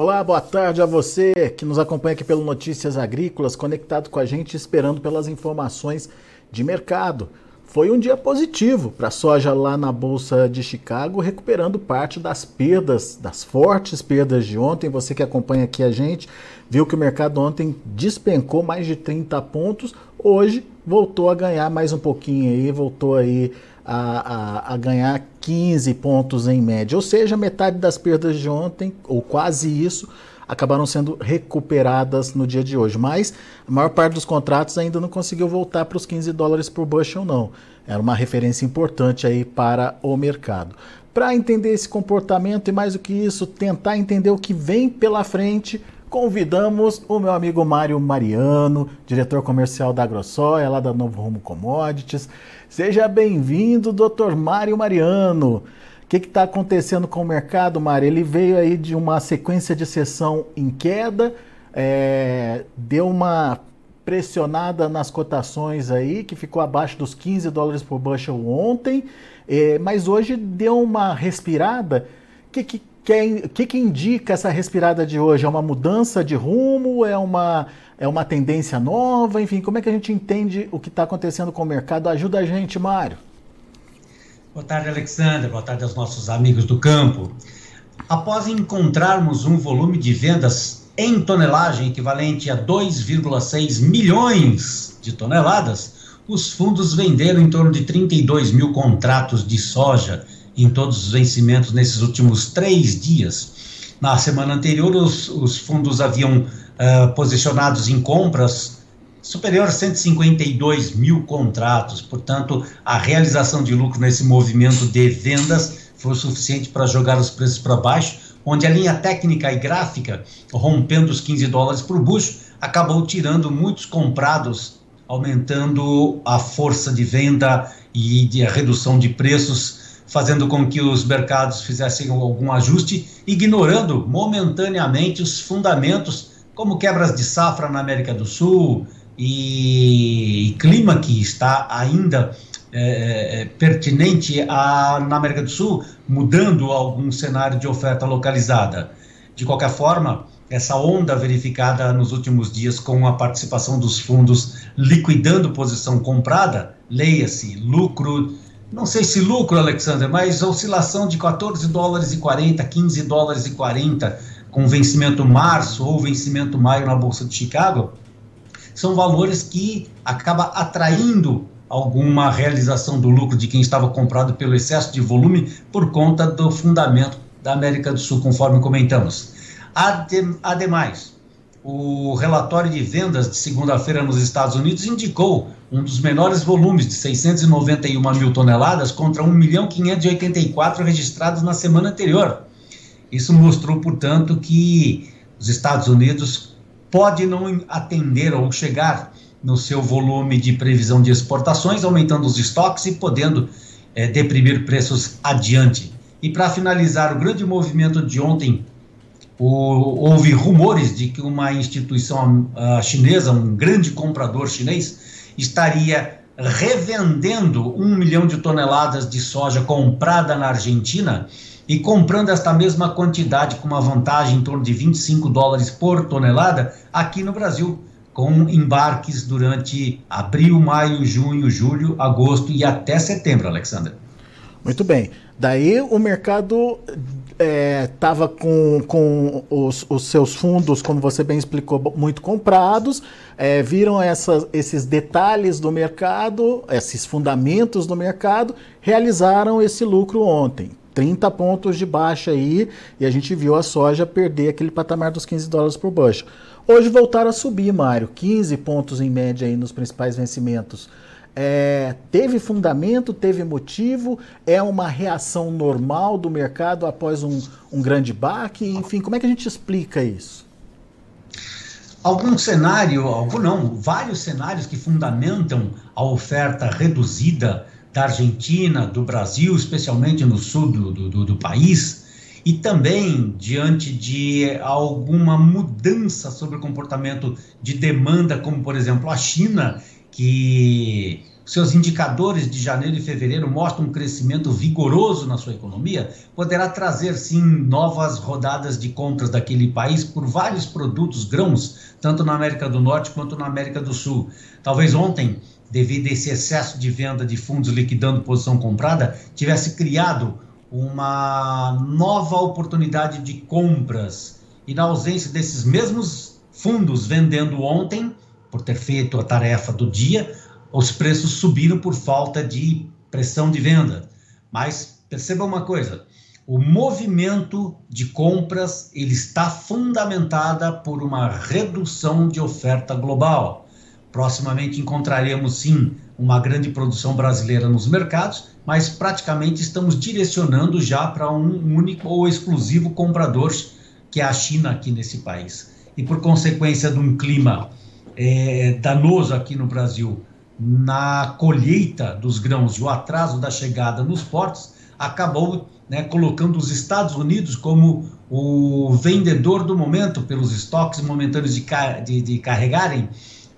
Olá, boa tarde a você que nos acompanha aqui pelo Notícias Agrícolas, conectado com a gente, esperando pelas informações de mercado. Foi um dia positivo para a soja lá na Bolsa de Chicago, recuperando parte das perdas, das fortes perdas de ontem. Você que acompanha aqui a gente, viu que o mercado ontem despencou mais de 30 pontos, hoje voltou a ganhar mais um pouquinho aí, voltou aí a, a, a, ganhar 15 pontos em média, ou seja, metade das perdas de ontem, ou quase isso, acabaram sendo recuperadas no dia de hoje. Mas a maior parte dos contratos ainda não conseguiu voltar para os 15 dólares por bushel, não. Era uma referência importante aí para o mercado. Para entender esse comportamento e mais do que isso, tentar entender o que vem pela frente, convidamos o meu amigo Mário Mariano, diretor comercial da AgroSoia, lá da Novo Rumo Commodities. Seja bem-vindo, doutor Mário Mariano. O que está acontecendo com o mercado, Mário? Ele veio aí de uma sequência de sessão em queda, é, deu uma pressionada nas cotações aí, que ficou abaixo dos 15 dólares por bushel ontem, é, mas hoje deu uma respirada. O que, que o que, que indica essa respirada de hoje? É uma mudança de rumo? É uma, é uma tendência nova? Enfim, como é que a gente entende o que está acontecendo com o mercado? Ajuda a gente, Mário. Boa tarde, Alexandre. Boa tarde aos nossos amigos do campo. Após encontrarmos um volume de vendas em tonelagem equivalente a 2,6 milhões de toneladas, os fundos venderam em torno de 32 mil contratos de soja em todos os vencimentos nesses últimos três dias. Na semana anterior, os, os fundos haviam uh, posicionados em compras superior a 152 mil contratos, portanto, a realização de lucro nesse movimento de vendas foi suficiente para jogar os preços para baixo, onde a linha técnica e gráfica, rompendo os 15 dólares por bucho, acabou tirando muitos comprados, aumentando a força de venda e de a redução de preços fazendo com que os mercados fizessem algum ajuste, ignorando momentaneamente os fundamentos, como quebras de safra na América do Sul e, clima que está ainda é, é, pertinente a, na América do Sul, mudando algum cenário de oferta localizada. De qualquer forma, essa onda verificada nos últimos dias com a participação dos fundos liquidando posição comprada, leia-se lucro não sei se lucro, Alexander, mas oscilação de 14 dólares e 40, 15 dólares e 40, com vencimento março ou vencimento maio na Bolsa de Chicago, são valores que acaba atraindo alguma realização do lucro de quem estava comprado pelo excesso de volume por conta do fundamento da América do Sul, conforme comentamos. Ademais, o relatório de vendas de segunda-feira nos Estados Unidos indicou um dos menores volumes, de 691 mil toneladas, contra 1 milhão 584 registrados na semana anterior. Isso mostrou, portanto, que os Estados Unidos pode não atender ou chegar no seu volume de previsão de exportações, aumentando os estoques e podendo é, deprimir preços adiante. E para finalizar, o grande movimento de ontem houve rumores de que uma instituição chinesa, um grande comprador chinês, estaria revendendo um milhão de toneladas de soja comprada na Argentina e comprando esta mesma quantidade com uma vantagem em torno de 25 dólares por tonelada aqui no Brasil, com embarques durante abril, maio, junho, julho, agosto e até setembro, Alexandre. Muito bem. Daí o mercado estava é, com, com os, os, seus fundos, como você bem explicou, muito comprados, é, viram esses detalhes do mercado, esses fundamentos do mercado, realizaram esse lucro ontem. 30 pontos de baixa aí, e a gente viu a soja perder aquele patamar dos 15 dólares por bushel. Hoje voltaram a subir, Mário, 15 pontos em média aí nos principais vencimentos. É, teve fundamento, teve motivo, é uma reação normal do mercado após um, um grande baque? Enfim, como é que a gente explica isso? Algum cenário, algum não, vários cenários que fundamentam a oferta reduzida da Argentina, do Brasil, especialmente no sul do, do, do país, e também diante de alguma mudança sobre o comportamento de demanda, como por exemplo a China, que seus indicadores de janeiro e fevereiro mostram um crescimento vigoroso na sua economia, poderá trazer sim novas rodadas de compras daquele país por vários produtos, grãos, tanto na América do Norte quanto na América do Sul. Talvez ontem, devido a esse excesso de venda de fundos liquidando posição comprada, tivesse criado uma nova oportunidade de compras. E na ausência desses mesmos fundos vendendo ontem, por ter feito a tarefa do dia, os preços subiram por falta de pressão de venda. Mas perceba uma coisa, o movimento de compras ele está fundamentada por uma redução de oferta global. Proximamente encontraremos sim uma grande produção brasileira nos mercados, mas praticamente estamos direcionando já para um único ou exclusivo comprador, que é a China aqui nesse país. E por consequência de um clima é, danoso aqui no Brasil, na colheita dos grãos e o atraso da chegada nos portos, acabou né, colocando os Estados Unidos como o vendedor do momento, pelos estoques momentâneos de, de, de carregarem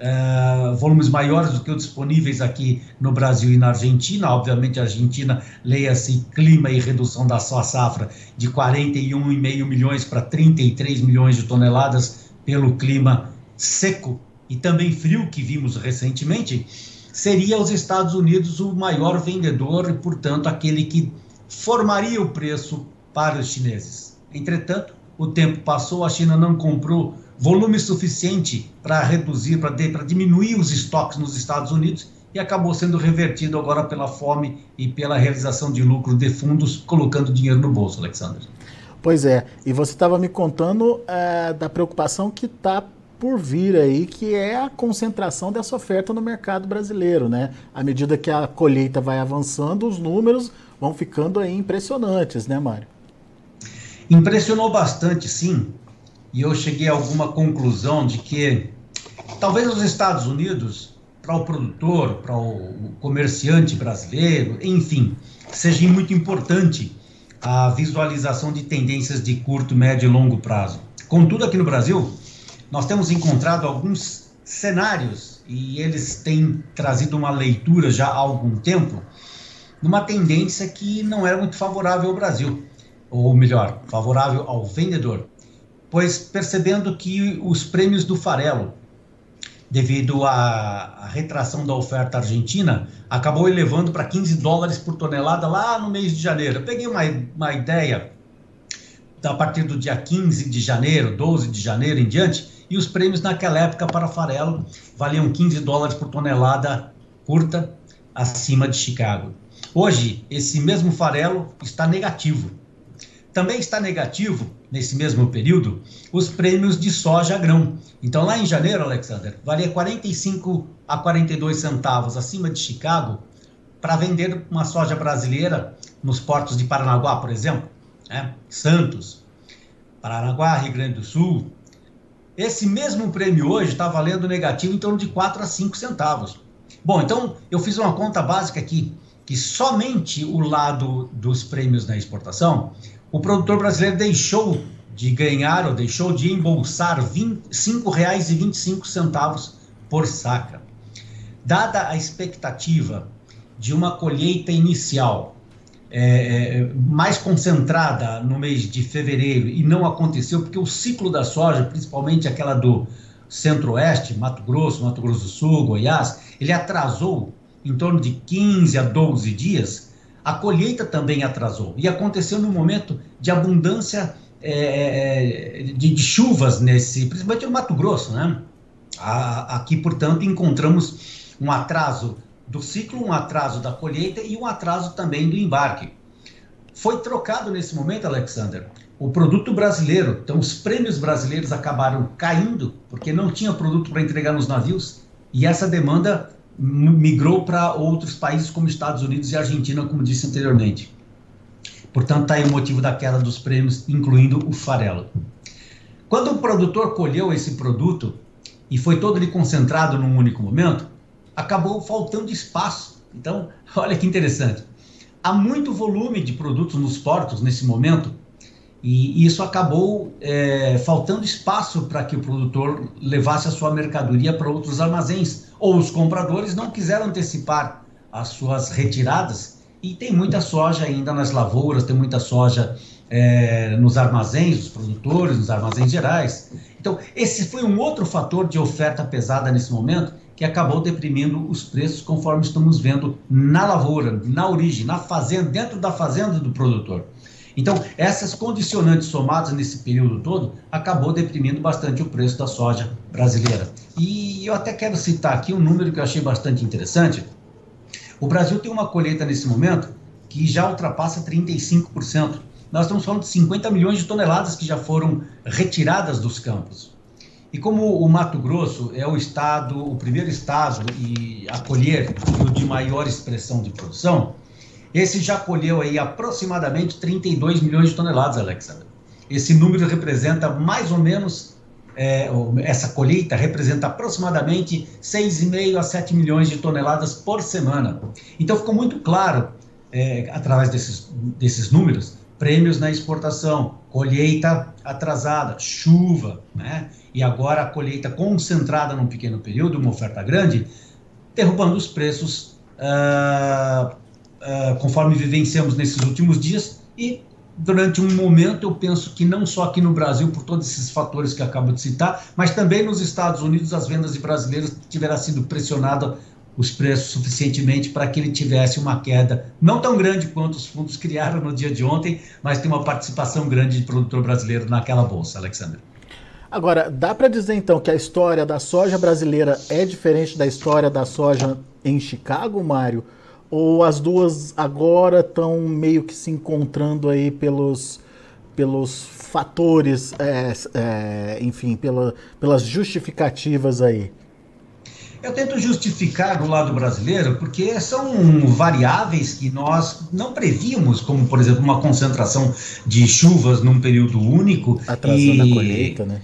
uh, volumes maiores do que os disponíveis aqui no Brasil e na Argentina. Obviamente, a Argentina, leia-se clima e redução da sua safra de 41,5 milhões para 33 milhões de toneladas pelo clima seco e também frio que vimos recentemente, seria os Estados Unidos o maior vendedor e, portanto, aquele que formaria o preço para os chineses. Entretanto, o tempo passou, a China não comprou volume suficiente para reduzir, para diminuir os estoques nos Estados Unidos e acabou sendo revertido agora pela fome e pela realização de lucro de fundos, colocando dinheiro no bolso, Alexandre. Pois é, e você estava me contando é, da preocupação que está por vir aí, que é a concentração dessa oferta no mercado brasileiro, né? À medida que a colheita vai avançando, os números vão ficando aí impressionantes, né, Mário? Impressionou bastante, sim. E eu cheguei a alguma conclusão de que talvez os Estados Unidos, para o produtor, para o comerciante brasileiro, enfim, seja muito importante a visualização de tendências de curto, médio e longo prazo. Contudo, aqui no Brasil, nós temos encontrado alguns cenários e eles têm trazido uma leitura já há algum tempo numa tendência que não era muito favorável ao Brasil, ou melhor, favorável ao vendedor, pois percebendo que os prêmios do farelo, devido à, retração da oferta argentina, acabou elevando para 15 dólares por tonelada lá no mês de janeiro. Eu peguei uma, uma ideia a partir do dia 15 de janeiro, 12 de janeiro em diante, e os prêmios naquela época para farelo valiam 15 dólares por tonelada curta acima de Chicago. Hoje, esse mesmo farelo está negativo. Também está negativo, nesse mesmo período, os prêmios de soja grão. Então, lá em janeiro, Alexander, valia 45 a 42 centavos acima de Chicago para vender uma soja brasileira nos portos de Paranaguá, por exemplo, né? Santos, Paranaguá, Rio Grande do Sul, esse mesmo prêmio hoje está valendo negativo em torno de 4 a 5 centavos. Bom, então eu fiz uma conta básica aqui, que somente o lado dos prêmios na exportação, o produtor brasileiro deixou de ganhar ou deixou de embolsar R$ 5,25 por saca. Dada a expectativa de uma colheita inicial é, é, mais concentrada no mês de fevereiro e não aconteceu porque o ciclo da soja, principalmente aquela do centro-oeste, Mato Grosso, Mato Grosso do Sul, Goiás, ele atrasou em torno de 15 a 12 dias, a colheita também atrasou. E aconteceu no momento de abundância é, é de, de, chuvas, nesse, principalmente no Mato Grosso. Né? A, aqui, portanto, encontramos um atraso do ciclo, um atraso da colheita e um atraso também do embarque. Foi trocado nesse momento, Alexander, o produto brasileiro. Então, os prêmios brasileiros acabaram caindo porque não tinha produto para entregar nos navios e essa demanda migrou para outros países como Estados Unidos e Argentina, como disse anteriormente. Portanto, está aí o motivo da queda dos prêmios, incluindo o farelo. Quando o produtor colheu esse produto e foi todo ele concentrado num único momento, acabou faltando espaço. Então, olha que interessante. Há muito volume de produtos nos portos nesse momento e isso acabou é, faltando espaço para que o produtor levasse a sua mercadoria para outros armazéns ou os compradores não quiseram antecipar as suas retiradas e tem muita soja ainda nas lavouras, tem muita soja é, nos armazéns, os produtores, nos armazéns gerais. Então, esse foi um outro fator de oferta pesada nesse momento que acabou deprimindo os preços, conforme estamos vendo na lavoura, na origem, na fazenda, dentro da fazenda do produtor. Então, essas condicionantes somadas nesse período todo acabou deprimindo bastante o preço da soja brasileira. E eu até quero citar aqui um número que eu achei bastante interessante. O Brasil tem uma colheita nesse momento que já ultrapassa 35%. Nós estamos falando de 50 milhões de toneladas que já foram retiradas dos campos. E como o Mato Grosso é o estado, o primeiro estado e a colher o de maior expressão de produção, esse já colheu aí aproximadamente 32 milhões de toneladas, Alexandre. Esse número representa mais ou menos é, essa colheita representa aproximadamente 6,5 a 7 milhões de toneladas por semana. Então ficou muito claro, é, através desses, desses números, prêmios na exportação, colheita atrasada, chuva, né? e agora a colheita concentrada num pequeno período, uma oferta grande, derrubando os preços uh, uh, conforme vivenciamos nesses últimos dias e durante um momento, eu penso que não só aqui no Brasil, por todos esses fatores que acabo de citar, mas também nos Estados Unidos, as vendas de brasileiros tiveram sido pressionadas os preços suficientemente para que ele tivesse uma queda não tão grande quanto os fundos criaram no dia de ontem, mas tem uma participação grande de produtor brasileiro naquela bolsa, Alexandre. Agora, dá para dizer então que a história da soja brasileira é diferente da história da soja em Chicago, Mário? Ou as duas agora estão meio que se encontrando aí pelos, pelos fatores, é, é, enfim, pela, pelas justificativas aí? Eu tento justificar do lado brasileiro porque são variáveis que nós não prevíamos, como por exemplo uma concentração de chuvas num período único. Atrasando e, a colheita, né?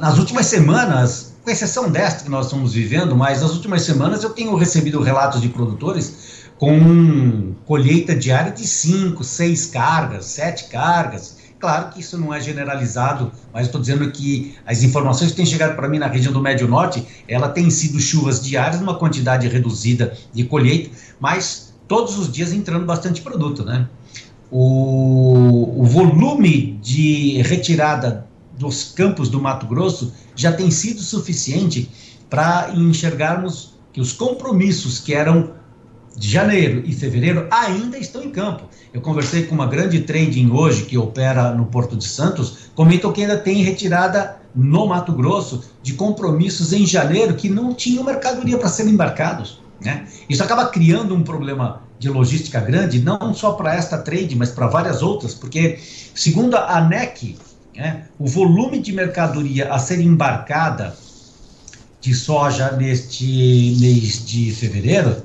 Nas últimas semanas, com exceção desta que nós estamos vivendo, mas nas últimas semanas eu tenho recebido relatos de produtores com colheita diária de 5, 6 cargas, 7 cargas. Claro que isso não é generalizado, mas estou dizendo que as informações que têm chegado para mim na região do Médio Norte, ela tem sido chuvas diárias, numa quantidade reduzida de colheita, mas todos os dias entrando bastante produto, né? O, o volume de retirada dos campos do Mato Grosso já tem sido suficiente para enxergarmos que os compromissos que eram de janeiro e fevereiro ainda estão em campo. Eu conversei com uma grande trading hoje que opera no Porto de Santos, comentou que ainda tem retirada no Mato Grosso de compromissos em janeiro que não tinham mercadoria para serem embarcados. Né? Isso acaba criando um problema de logística grande, não só para esta trade, mas para várias outras, porque, segundo a ANEC, né, o volume de mercadoria a ser embarcada de soja neste mês de fevereiro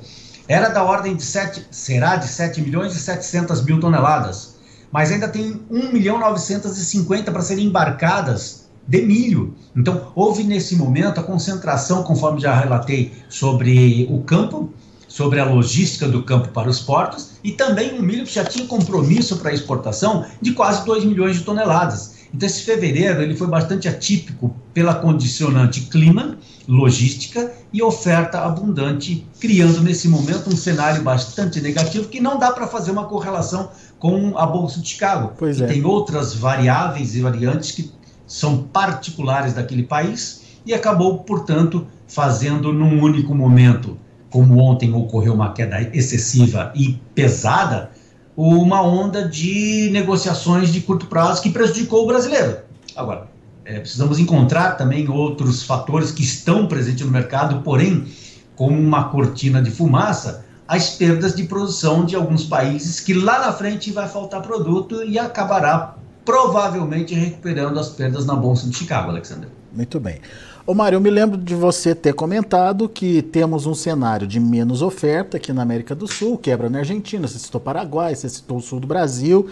era da ordem de 7, será de 7 milhões e 700 mil toneladas, mas ainda tem 1 milhão 950 para serem embarcadas de milho. Então, houve nesse momento a concentração, conforme já relatei, sobre o campo, sobre a logística do campo para os portos, e também o milho que já tinha compromisso para exportação de quase 2 milhões de toneladas. Então, esse fevereiro ele foi bastante atípico pela condicionante clima, logística e oferta abundante, criando nesse momento um cenário bastante negativo que não dá para fazer uma correlação com a Bolsa de Chicago. Pois é. Tem outras variáveis e variantes que são particulares daquele país e acabou, portanto, fazendo num único momento, como ontem ocorreu uma queda excessiva e pesada, uma onda de negociações de curto prazo que prejudicou o brasileiro. Agora, é, precisamos encontrar também outros fatores que estão presentes no mercado, porém, como uma cortina de fumaça, as perdas de produção de alguns países que lá na frente vai faltar produto e acabará provavelmente recuperando as perdas na Bolsa de Chicago, Alexander. Muito bem. Ô Mário, eu me lembro de você ter comentado que temos um cenário de menos oferta aqui na América do Sul, quebra na Argentina, você citou Paraguai, você citou o sul do Brasil,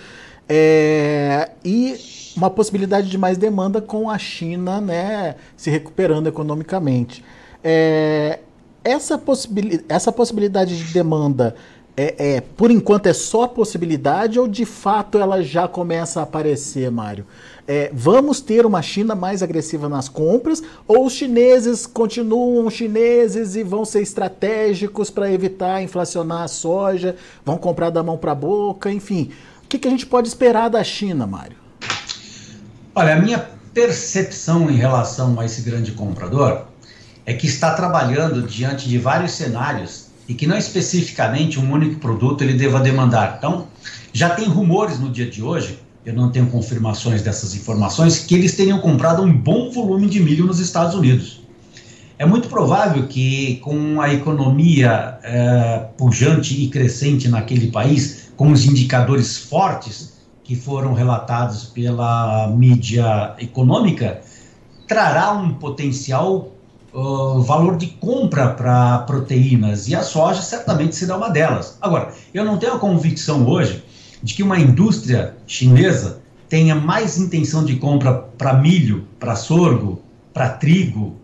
é, e uma possibilidade de mais demanda com a China né, se recuperando economicamente. É, essa, possibil, essa possibilidade de demanda é, é, por enquanto é só possibilidade ou de fato ela já começa a aparecer, Mário? É, vamos ter uma China mais agressiva nas compras ou os chineses continuam chineses e vão ser estratégicos para evitar inflacionar a soja, vão comprar da mão para a boca, enfim. O que, que a gente pode esperar da China, Mário? Olha, a minha percepção em relação a esse grande comprador é que está trabalhando diante de vários cenários e que não especificamente um único produto ele deva demandar. Então, já tem rumores no dia de hoje, eu não tenho confirmações dessas informações, que eles tenham comprado um bom volume de milho nos Estados Unidos. É muito provável que, com a economia é, pujante e crescente naquele país, com os indicadores fortes que foram relatados pela mídia econômica, trará um potencial valor de compra para proteínas, e a soja certamente será uma delas. Agora, eu não tenho a convicção hoje de que uma indústria chinesa tenha mais intenção de compra para milho, para sorgo, para trigo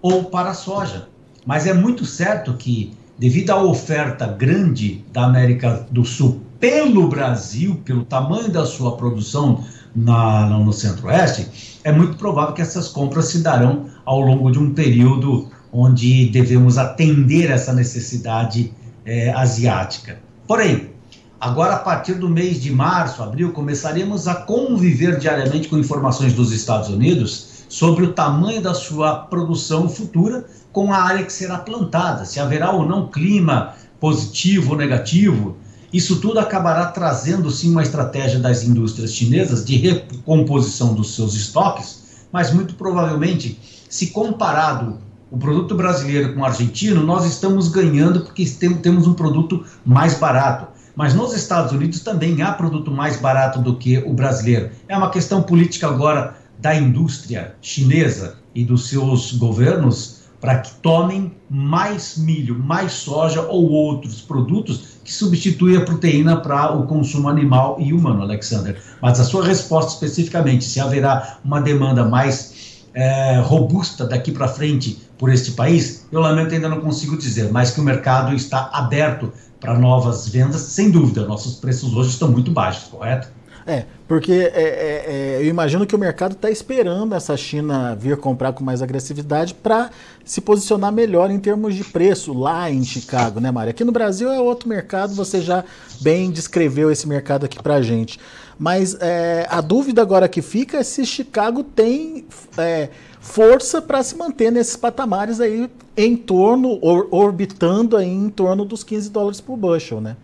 ou para soja. Mas é muito certo que, devido à oferta grande da América do Sul pelo Brasil, pelo tamanho da sua produção na, no Centro-Oeste, é muito provável que essas compras se darão ao longo de um período onde devemos atender essa necessidade é, asiática. Porém, agora a partir do mês de março, abril, começaremos a conviver diariamente com informações dos Estados Unidos sobre o tamanho da sua produção futura com a área que será plantada, se haverá ou não clima positivo ou negativo, isso tudo acabará trazendo sim uma estratégia das indústrias chinesas de recomposição dos seus estoques, mas muito provavelmente, se comparado o produto brasileiro com o argentino, nós estamos ganhando porque temos um produto mais barato. Mas nos Estados Unidos também há produto mais barato do que o brasileiro. É uma questão política agora da indústria chinesa e dos seus governos para que tomem mais milho, mais soja ou outros produtos que substituem a proteína para o consumo animal e humano, Alexander. Mas a sua resposta especificamente, se haverá uma demanda mais é, robusta daqui para frente por este país, eu lamento ainda não consigo dizer, mas que o mercado está aberto para novas vendas, sem dúvida. Nossos preços hoje estão muito baixos, correto? É, porque é, é, é, eu imagino que o mercado está esperando essa China vir comprar com mais agressividade para se posicionar melhor em termos de preço lá em Chicago, né, Mário? Aqui no Brasil é outro mercado, você já bem descreveu esse mercado aqui para gente. Mas é, a dúvida agora que fica é se Chicago tem é, força para se manter nesses patamares aí em torno, or, orbitando aí em torno dos 15 dólares por bushel, né?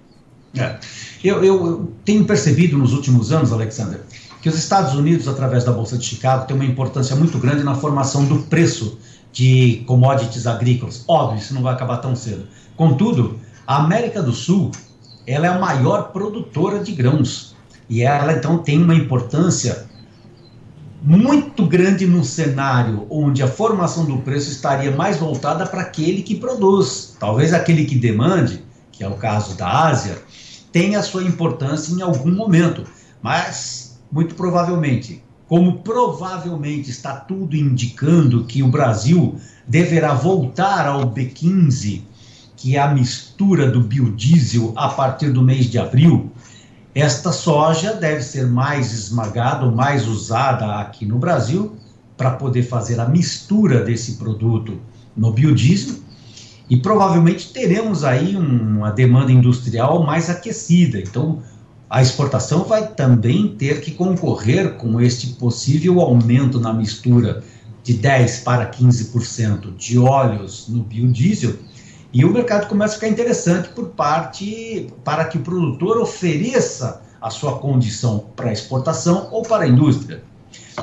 É. Eu, eu, tenho percebido nos últimos anos, Alexander, que os Estados Unidos, através da Bolsa de Chicago, têm uma importância muito grande na formação do preço de commodities agrícolas. Óbvio, isso não vai acabar tão cedo. Contudo, a América do Sul ela é a maior produtora de grãos e ela então tem uma importância muito grande no cenário onde a formação do preço estaria mais voltada para aquele que produz, talvez aquele que demande, que é o caso da Ásia, tem a sua importância em algum momento, mas muito provavelmente, como provavelmente está tudo indicando que o Brasil deverá voltar ao B15, que é a mistura do biodiesel a partir do mês de abril, esta soja deve ser mais esmagada mais usada aqui no Brasil para poder fazer a mistura desse produto no biodiesel e provavelmente teremos aí uma demanda industrial mais aquecida. Então, a exportação vai também ter que concorrer com este possível aumento na mistura de 10 para 15% de óleos no biodiesel. E o mercado começa a ficar interessante por parte para que o produtor ofereça a sua condição para exportação ou para a indústria.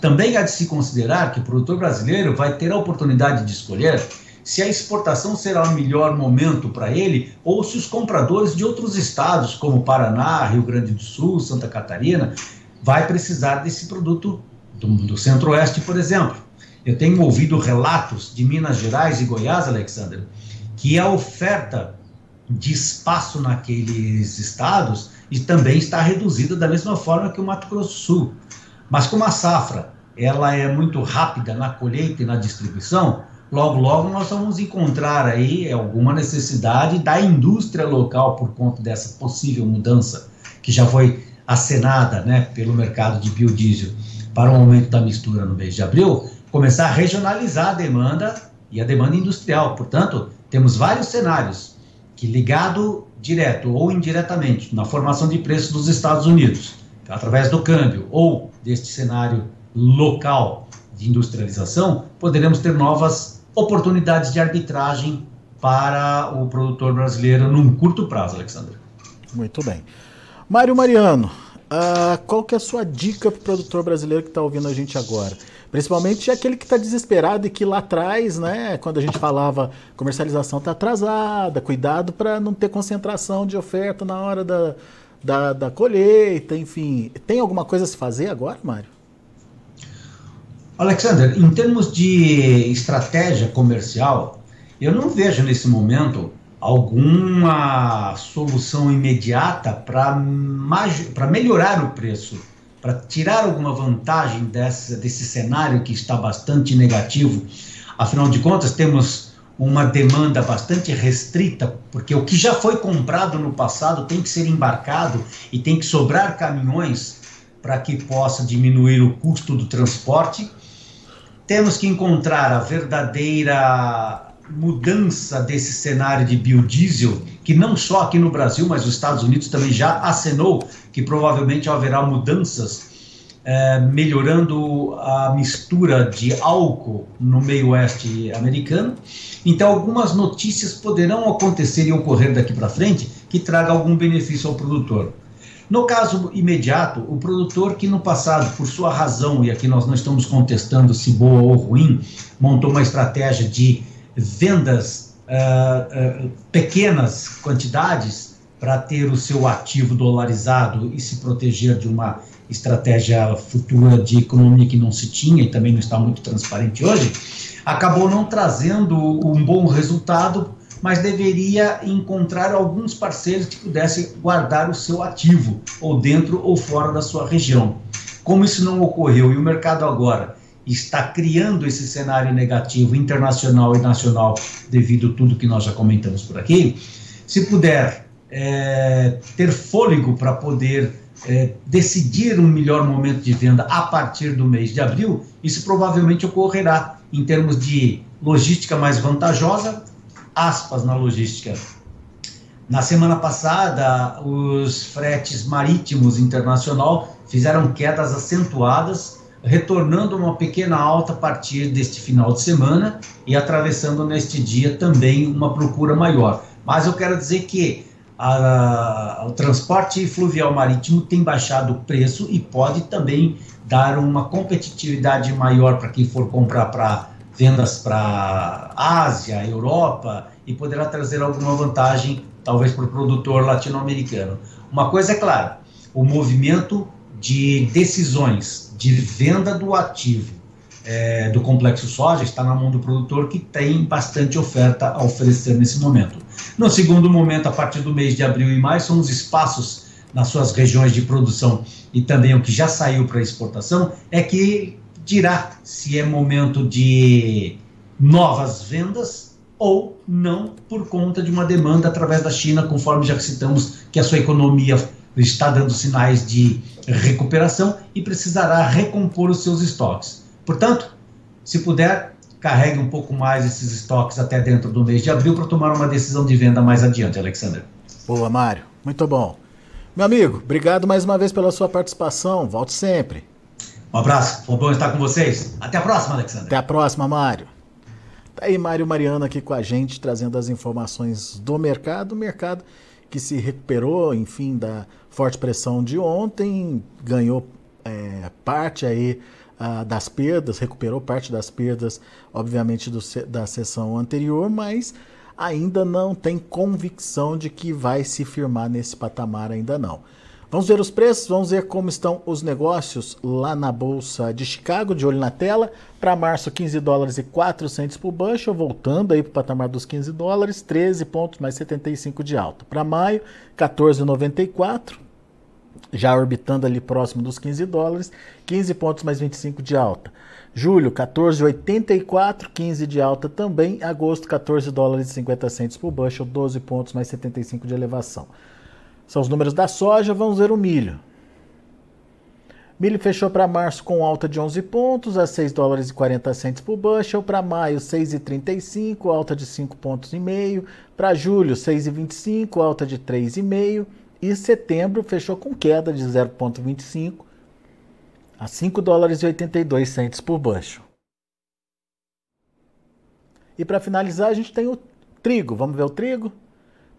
Também há de se considerar que o produtor brasileiro vai ter a oportunidade de escolher se a exportação será o melhor momento para ele ou se os compradores de outros estados, como Paraná, Rio Grande do Sul, Santa Catarina, vai precisar desse produto do, do Centro-Oeste, por exemplo. Eu tenho ouvido relatos de Minas Gerais e Goiás, Alexander, que a oferta de espaço naqueles estados e também está reduzida da mesma forma que o Mato Grosso Sul. Mas como a safra ela é muito rápida na colheita e na distribuição, logo, logo nós vamos encontrar aí alguma necessidade da indústria local por conta dessa possível mudança que já foi acenada né, pelo mercado de biodiesel para o aumento da mistura no mês de abril, começar a regionalizar a demanda e a demanda industrial. Portanto, temos vários cenários que ligado direto ou indiretamente na formação de preços dos Estados Unidos, através do câmbio ou deste cenário local de industrialização, poderemos ter novas oportunidades de arbitragem para o produtor brasileiro num curto prazo, Alexandre. Muito bem. Mário Mariano, uh, qual que é a sua dica para o produtor brasileiro que está ouvindo a gente agora? Principalmente aquele que está desesperado e que lá atrás, né, quando a gente falava comercialização está atrasada, cuidado para não ter concentração de oferta na hora da, da, da colheita, enfim. Tem alguma coisa a se fazer agora, Mário? Alexander, em termos de estratégia comercial, eu não vejo nesse momento alguma solução imediata para melhorar o preço, para tirar alguma vantagem desse, desse cenário que está bastante negativo. Afinal de contas, temos uma demanda bastante restrita, porque o que já foi comprado no passado tem que ser embarcado e tem que sobrar caminhões para que possa diminuir o custo do transporte temos que encontrar a verdadeira mudança desse cenário de biodiesel, que não só aqui no Brasil, mas os Estados Unidos também já acenou que provavelmente haverá mudanças é, melhorando a mistura de álcool no meio oeste americano. Então, algumas notícias poderão acontecer e ocorrer daqui para frente que traga algum benefício ao produtor. No caso imediato, o produtor que no passado, por sua razão, e aqui nós não estamos contestando se boa ou ruim, montou uma estratégia de vendas uh, uh, pequenas quantidades para ter o seu ativo dolarizado e se proteger de uma estratégia futura de economia que não se tinha e também não está muito transparente hoje, acabou não trazendo um bom resultado mas deveria encontrar alguns parceiros que pudessem guardar o seu ativo, ou dentro ou fora da sua região. Como isso não ocorreu e o mercado agora está criando esse cenário negativo internacional e nacional devido a tudo que nós já comentamos por aqui, se puder é, ter fôlego para poder é, decidir um melhor momento de venda a partir do mês de abril, isso provavelmente ocorrerá em termos de logística mais vantajosa, aspas na logística. Na semana passada, os fretes marítimos internacional fizeram quedas acentuadas, retornando uma pequena alta a partir deste final de semana e atravessando neste dia também uma procura maior. Mas eu quero dizer que a, o transporte fluvial marítimo tem baixado o preço e pode também dar uma competitividade maior para quem for comprar para vendas para Ásia, Europa e poderá trazer alguma vantagem, talvez, para o produtor latino-americano. Uma coisa é clara: o movimento de decisões de venda do ativo é, do complexo soja está na mão do produtor que tem bastante oferta a oferecer nesse momento. No segundo momento, a partir do mês de abril e maio, são os espaços nas suas regiões de produção e também o que já saiu para exportação, é que dirá se é momento de novas vendas ou não por conta de uma demanda através da China, conforme já citamos que a sua economia está dando sinais de recuperação e precisará recompor os seus estoques. Portanto, se puder, carregue um pouco mais esses estoques até dentro do mês de abril para tomar uma decisão de venda mais adiante, Alexander. Boa, Mário. Muito bom. Meu amigo, obrigado mais uma vez pela sua participação. Volte sempre. Um abraço, foi bom estar com vocês. Até a próxima, Alexandre. Até a próxima, Mário. Tá aí Mário Mariano aqui com a gente, trazendo as informações do mercado, o mercado que se recuperou, enfim, da forte pressão de ontem, ganhou é, parte aí uh, das perdas, recuperou parte das perdas, obviamente, do, da sessão anterior, mas ainda não tem convicção de que vai se firmar nesse patamar ainda não. Vamos ver os preços, vamos ver como estão os negócios lá na Bolsa de Chicago, de olho na tela. Para março, 15 dólares e 400 por bushel, voltando aí para o patamar dos 15 dólares, 13 pontos mais 75 de alta. Para maio, 14,94. já orbitando ali próximo dos 15 dólares, 15 pontos mais 25 de alta. Julho, 14,84, 15 de alta também. Agosto, 14 dólares e 50 centos por bushel, 12 pontos mais 75 de elevação. São os números da soja, vamos ver o milho. Milho fechou para março com alta de 11 pontos, a 6 dólares e 40 centos por bushel. Para maio, 6,35, alta de 5 pontos e meio. Para julho, 6,25, alta de 3,5. E setembro fechou com queda de 0,25 a 5 dólares e 82 centos por bushel. E para finalizar, a gente tem o trigo. Vamos ver o trigo?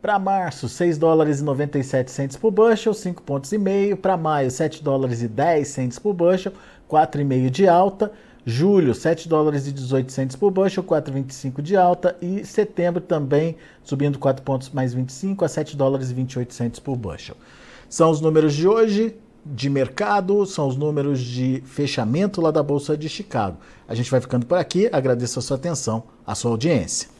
Para março, 6 dólares e 97 centos por bushel, 5 pontos e meio. Para maio, 7 dólares e 10 centos por bushel, 4,5 de alta. Julho, 7 dólares e 18 centos por bushel, 4,25 de alta. E setembro também subindo 4 pontos mais 25 a 7 dólares e 28 centos por bushel. São os números de hoje de mercado, são os números de fechamento lá da Bolsa de Chicago. A gente vai ficando por aqui, agradeço a sua atenção, a sua audiência.